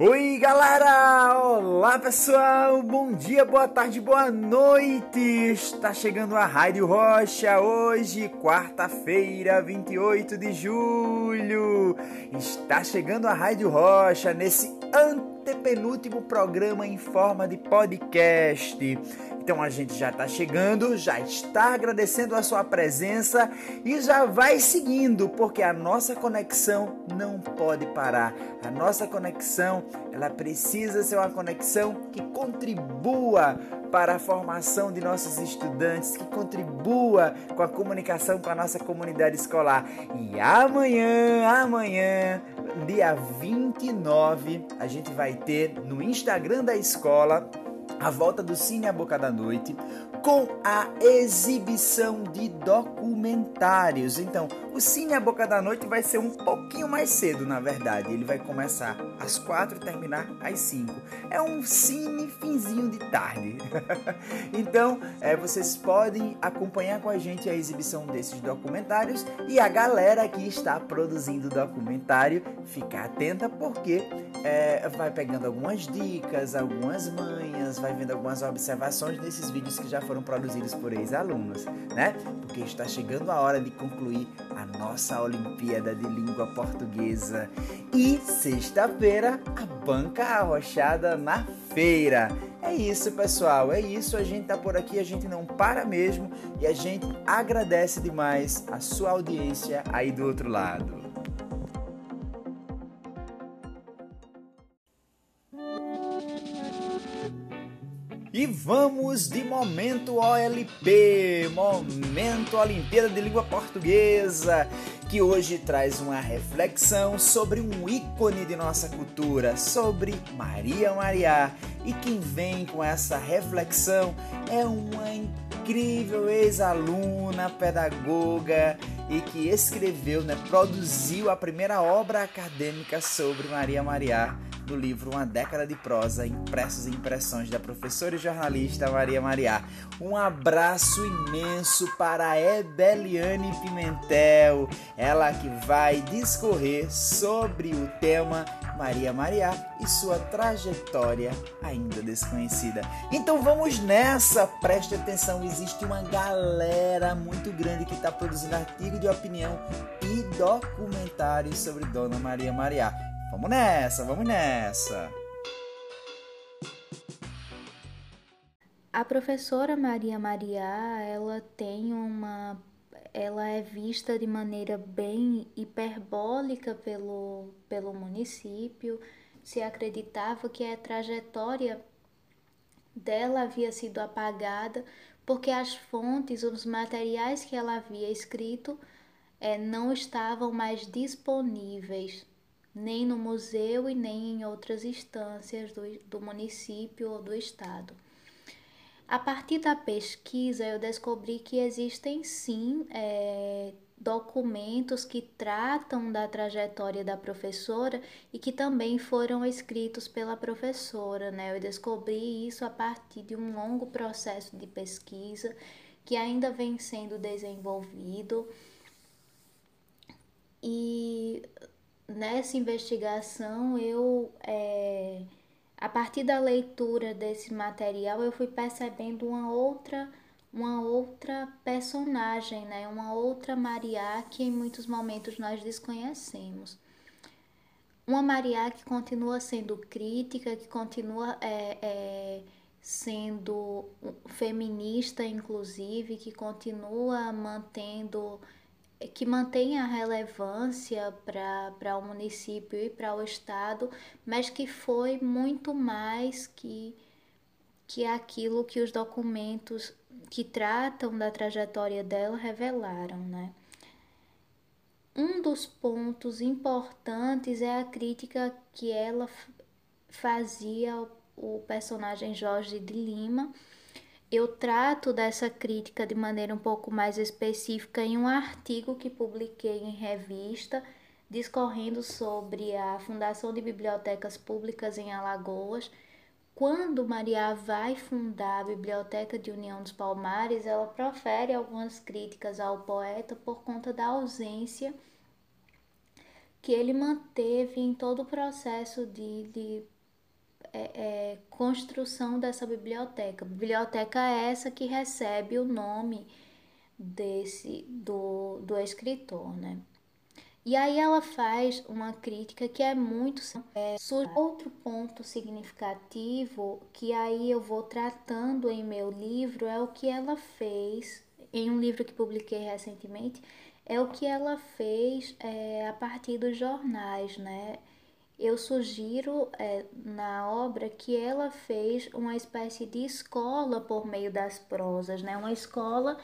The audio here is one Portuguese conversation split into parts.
Oi, galera! Olá, pessoal! Bom dia, boa tarde, boa noite! Está chegando a Rádio Rocha hoje, quarta-feira, 28 de julho. Está chegando a Rádio Rocha nesse antepenúltimo programa em forma de podcast. Então a gente já está chegando, já está agradecendo a sua presença e já vai seguindo, porque a nossa conexão não pode parar. A nossa conexão, ela precisa ser uma conexão que contribua para a formação de nossos estudantes, que contribua com a comunicação com a nossa comunidade escolar. E amanhã, amanhã, dia 29, a gente vai ter no Instagram da escola a volta do Cine à Boca da Noite com a exibição de documentários. Então, o Cine à Boca da Noite vai ser um pouquinho mais cedo, na verdade. Ele vai começar às quatro e terminar às cinco. É um cine finzinho de tarde. então, é, vocês podem acompanhar com a gente a exibição desses documentários e a galera que está produzindo o documentário fica atenta porque é, vai pegando algumas dicas, algumas manhas, vai vendo algumas observações desses vídeos que já foram produzidos por ex-alunos, né? Porque está chegando a hora de concluir a nossa Olimpíada de Língua Portuguesa. E sexta-feira, a banca arrochada na feira. É isso, pessoal. É isso. A gente tá por aqui, a gente não para mesmo e a gente agradece demais a sua audiência aí do outro lado. E vamos de momento OLP, momento Olimpíada de Língua Portuguesa, que hoje traz uma reflexão sobre um ícone de nossa cultura, sobre Maria Maria. E quem vem com essa reflexão é uma incrível ex-aluna, pedagoga e que escreveu, né, produziu a primeira obra acadêmica sobre Maria Maria do livro Uma Década de Prosa, impressos e impressões da professora e jornalista Maria Maria. Um abraço imenso para Ebeliane Pimentel, ela que vai discorrer sobre o tema Maria Maria e sua trajetória ainda desconhecida. Então vamos nessa, preste atenção, existe uma galera muito grande que está produzindo artigo de opinião e documentários sobre Dona Maria Maria. Vamos nessa, vamos nessa. A professora Maria Maria, ela tem uma ela é vista de maneira bem hiperbólica pelo, pelo município. Se acreditava que a trajetória dela havia sido apagada porque as fontes, os materiais que ela havia escrito é, não estavam mais disponíveis nem no museu e nem em outras instâncias do, do município ou do estado. A partir da pesquisa, eu descobri que existem sim é, documentos que tratam da trajetória da professora e que também foram escritos pela professora. Né? Eu descobri isso a partir de um longo processo de pesquisa que ainda vem sendo desenvolvido. E nessa investigação eu é, a partir da leitura desse material eu fui percebendo uma outra uma outra personagem, né? uma outra Maria que em muitos momentos nós desconhecemos. Uma Maria que continua sendo crítica, que continua é, é, sendo feminista, inclusive, que continua mantendo que mantém a relevância para o município e para o estado, mas que foi muito mais que, que aquilo que os documentos que tratam da trajetória dela revelaram, né? Um dos pontos importantes é a crítica que ela fazia ao personagem Jorge de Lima, eu trato dessa crítica de maneira um pouco mais específica em um artigo que publiquei em revista, discorrendo sobre a Fundação de Bibliotecas Públicas em Alagoas. Quando Maria vai fundar a Biblioteca de União dos Palmares, ela profere algumas críticas ao poeta por conta da ausência que ele manteve em todo o processo de, de é, é, construção dessa biblioteca. Biblioteca é essa que recebe o nome desse do, do escritor, né? E aí ela faz uma crítica que é muito é, outro ponto significativo que aí eu vou tratando em meu livro é o que ela fez em um livro que publiquei recentemente é o que ela fez é, a partir dos jornais, né? Eu sugiro é, na obra que ela fez uma espécie de escola por meio das prosas, né? Uma escola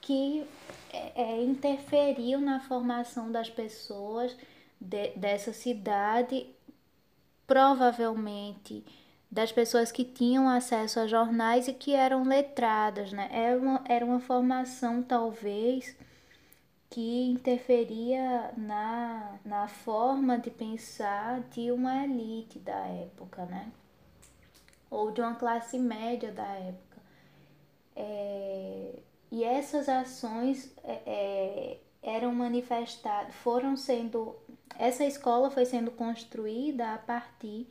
que é, é interferiu na formação das pessoas de, dessa cidade, provavelmente das pessoas que tinham acesso a jornais e que eram letradas, né? Era uma, era uma formação, talvez, que interferia na, na forma de pensar de uma elite da época, né? Ou de uma classe média da época. É, e essas ações é, é eram manifestadas, foram sendo. Essa escola foi sendo construída a partir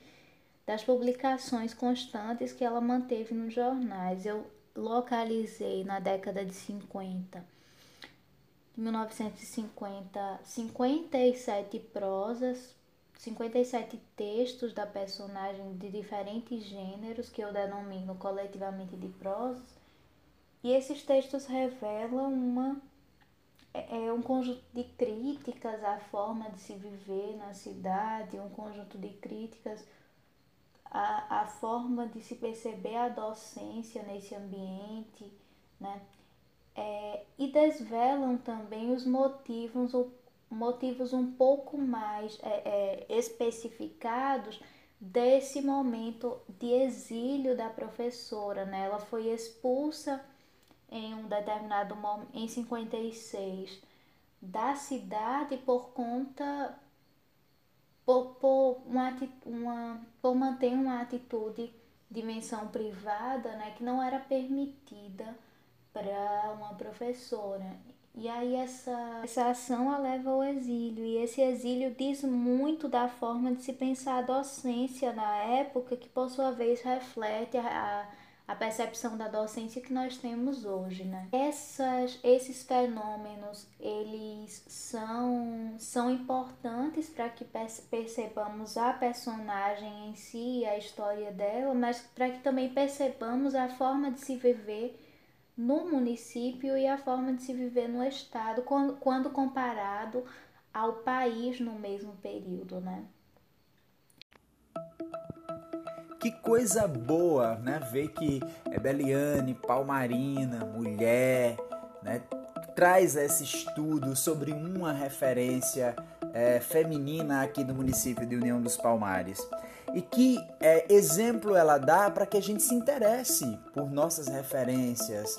das publicações constantes que ela manteve nos jornais. Eu localizei na década de 50, 1950, 57 prosas, 57 textos da personagem de diferentes gêneros que eu denomino coletivamente de prosas. E esses textos revelam uma é, é um conjunto de críticas à forma de se viver na cidade, um conjunto de críticas a, a forma de se perceber a docência nesse ambiente, né? É, e desvelam também os motivos, motivos um pouco mais é, é, especificados desse momento de exílio da professora, né? Ela foi expulsa em um determinado momento, em 56, da cidade por conta por, por, uma, uma, por manter uma atitude de menção privada né, que não era permitida para uma professora. E aí essa, essa ação a leva ao exílio, e esse exílio diz muito da forma de se pensar a docência na época, que por sua vez reflete a, a percepção da docência que nós temos hoje, né? Essas, esses fenômenos, eles são, são importantes para que percebamos a personagem em si, a história dela, mas para que também percebamos a forma de se viver no município e a forma de se viver no estado quando, quando comparado ao país no mesmo período, né? Que coisa boa, né? Ver que é Beliane, Palmarina, mulher, né? Traz esse estudo sobre uma referência é, feminina aqui do município de União dos Palmares. E que é, exemplo ela dá para que a gente se interesse por nossas referências,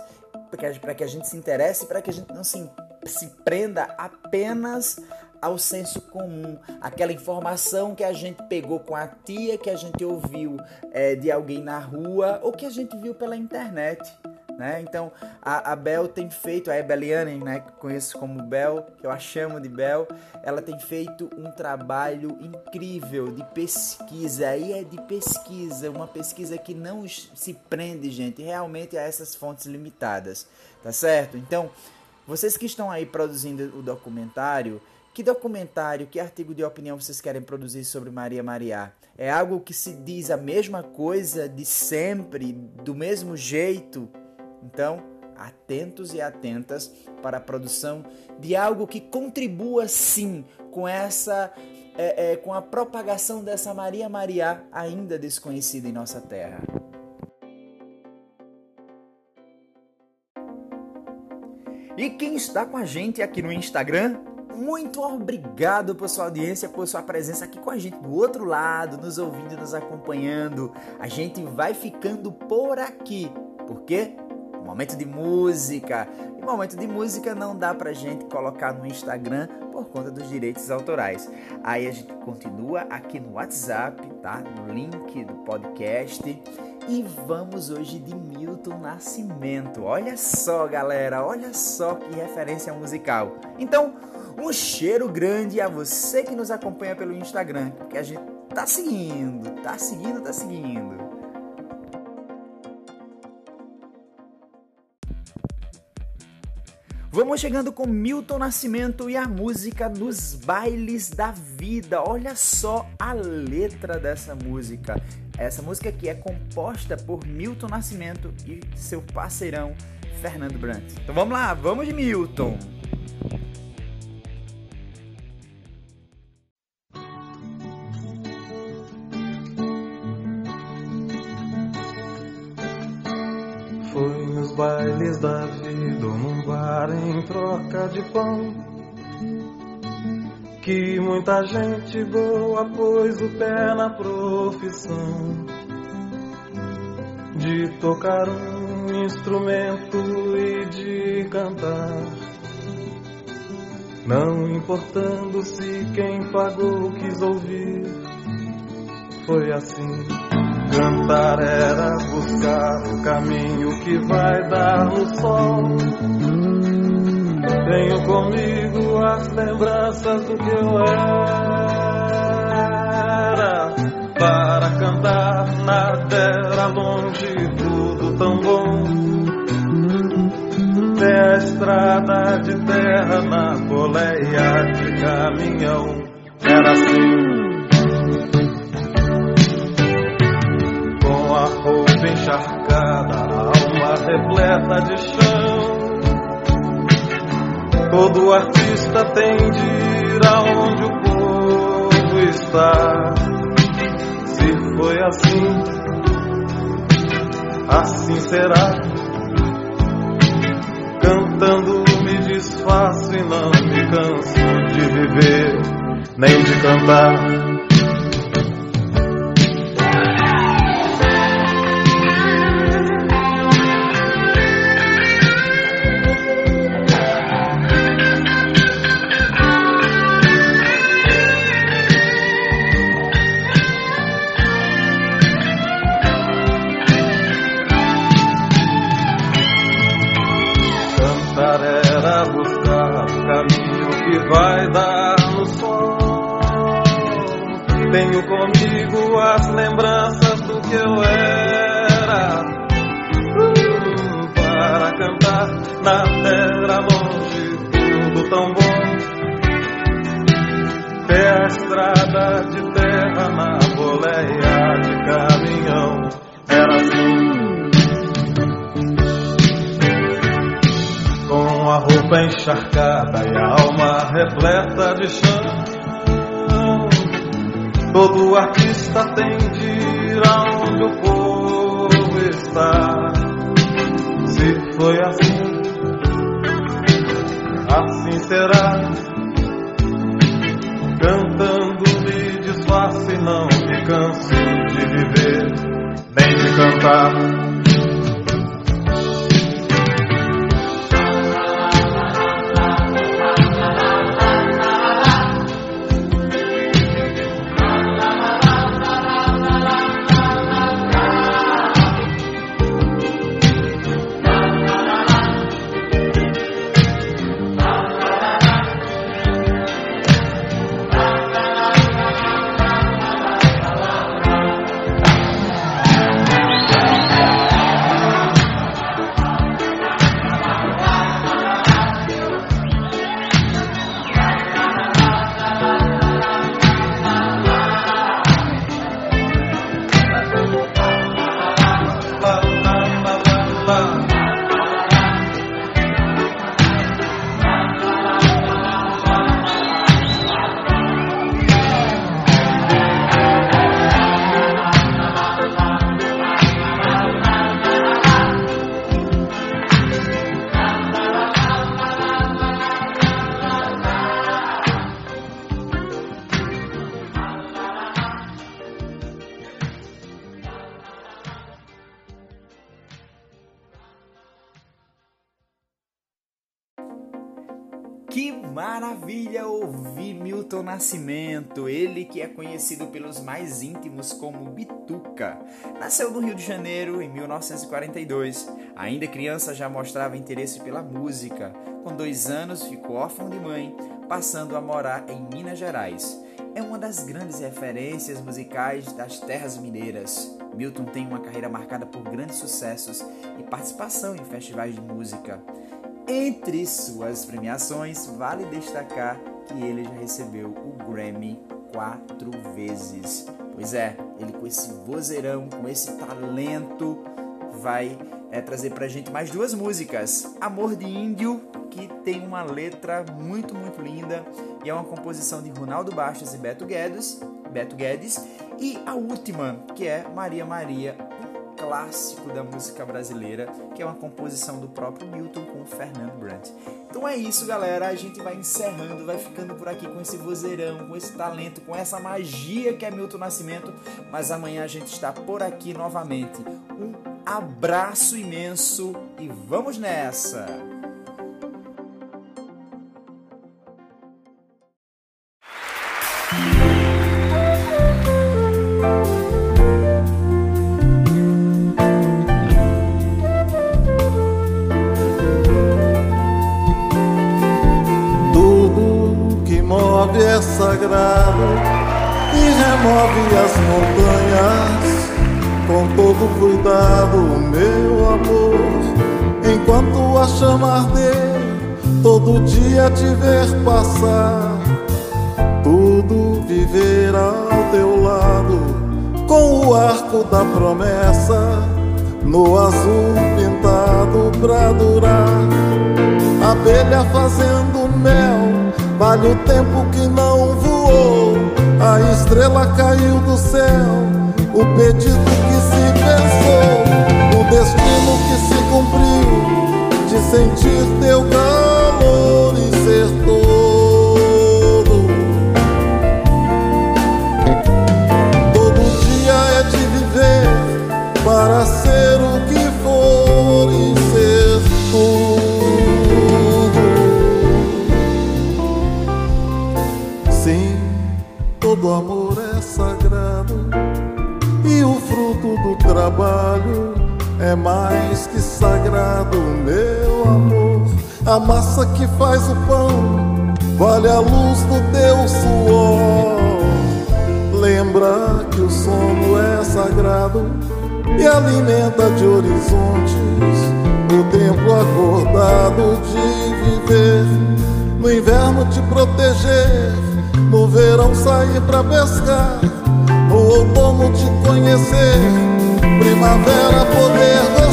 para que a gente se interesse, para que a gente não se, se prenda apenas ao senso comum, aquela informação que a gente pegou com a tia, que a gente ouviu é, de alguém na rua ou que a gente viu pela internet. Né? Então a, a Bel tem feito, a Ebeliane, né, que conheço como Bel, que eu a chamo de Bel, ela tem feito um trabalho incrível de pesquisa. Aí é de pesquisa, uma pesquisa que não se prende, gente, realmente a essas fontes limitadas, tá certo? Então, vocês que estão aí produzindo o documentário, que documentário, que artigo de opinião vocês querem produzir sobre Maria Maria? É algo que se diz a mesma coisa de sempre, do mesmo jeito? Então, atentos e atentas para a produção de algo que contribua sim com essa é, é, com a propagação dessa Maria Maria ainda desconhecida em nossa terra. E quem está com a gente aqui no Instagram muito obrigado por sua audiência, por sua presença aqui com a gente do outro lado, nos ouvindo, nos acompanhando. A gente vai ficando por aqui. Por quê? Momento de música. E momento de música não dá pra gente colocar no Instagram por conta dos direitos autorais. Aí a gente continua aqui no WhatsApp, tá? No link do podcast. E vamos hoje de Milton Nascimento. Olha só, galera, olha só que referência musical. Então, Um cheiro grande a você que nos acompanha pelo Instagram, porque a gente tá seguindo, tá seguindo, tá seguindo. Vamos chegando com Milton Nascimento e a música Nos Bailes da Vida. Olha só a letra dessa música. Essa música aqui é composta por Milton Nascimento e seu parceirão Fernando Brant. Então vamos lá, vamos de Milton. Em troca de pão que muita gente boa pôs o pé na profissão de tocar um instrumento e de cantar. Não importando se quem pagou quis ouvir, foi assim. Cantar era buscar o caminho que vai dar no sol. Tenho comigo as lembranças do que eu era. Para cantar nada era longe, tudo tão bom. Tem a estrada de terra na boleia de caminhão. Era assim. Com a roupa encharcada, a alma repleta de chão. Todo artista tem de ir aonde o povo está. Se foi assim, assim será. Cantando me desfaço e não me canso de viver, nem de cantar. Era buscar o caminho que vai dar no sol. Tenho comigo as lembranças do que eu era. Uh, para cantar na terra longe, tudo tão bom. Ter a estrada de terra na boleia de caminhão. Era assim. A roupa encharcada e a alma repleta de chão. Todo artista tem de ir aonde o povo maravilha ouvir Milton Nascimento, ele que é conhecido pelos mais íntimos como Bituca. Nasceu no Rio de Janeiro em 1942. Ainda criança já mostrava interesse pela música. Com dois anos ficou órfão de mãe. passando a morar em Minas Gerais. É uma das grandes referências musicais das terras mineiras. Milton tem uma carreira marcada por grandes sucessos e participação em festivais de música. Entre suas premiações, vale destacar que ele já recebeu o Grammy quatro vezes. Pois é, ele com esse vozeirão, com esse talento, vai é, trazer pra gente mais duas músicas. Amor de Índio, que tem uma letra muito, muito linda e é uma composição de Ronaldo Bastos e Beto Guedes, Beto Guedes. E a última, que é Maria Maria, clássico da música brasileira, que é uma composição do próprio Milton com o Fernando Brandt. Então é isso, galera. A gente vai encerrando, vai ficando por aqui com esse vozeirão, com esse talento, com essa magia que é Milton Nascimento. Mas amanhã a gente está por aqui novamente. Um abraço imenso e vamos nessa! Enquanto a chama arder, todo dia te ver passar, tudo viver ao teu lado, com o arco da promessa, no azul pintado pra durar. Abelha fazendo mel, vale o tempo que não voou, a estrela caiu do céu o pedido que se pensou, destino que se cumpriu, de sentir teu calor e ser todo. Todo dia é de viver para ser o que for e ser tudo. Sim, todo amor é sagrado e o fruto do trabalho é mais que sagrado, meu amor. A massa que faz o pão vale a luz do teu suor. Lembra que o sono é sagrado e alimenta de horizontes o tempo acordado de viver. No inverno te proteger, no verão sair pra pescar no outono te conhecer, primavera poder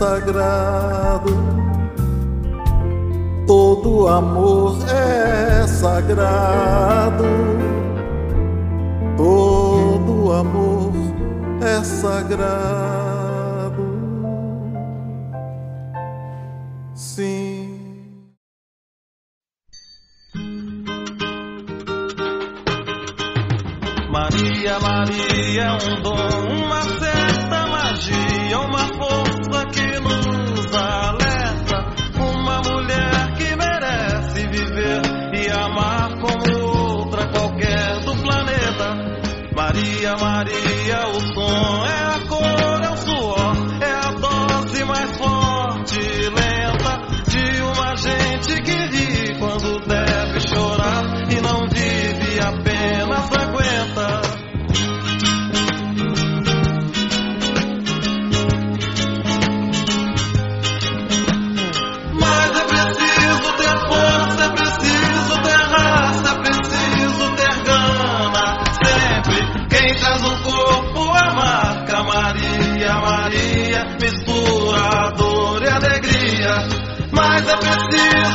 sagrado. Todo amor é sagrado. Todo amor é sagrado. Sim. Maria, Maria é um dom, Maria, Maria, o som é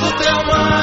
do teu mar.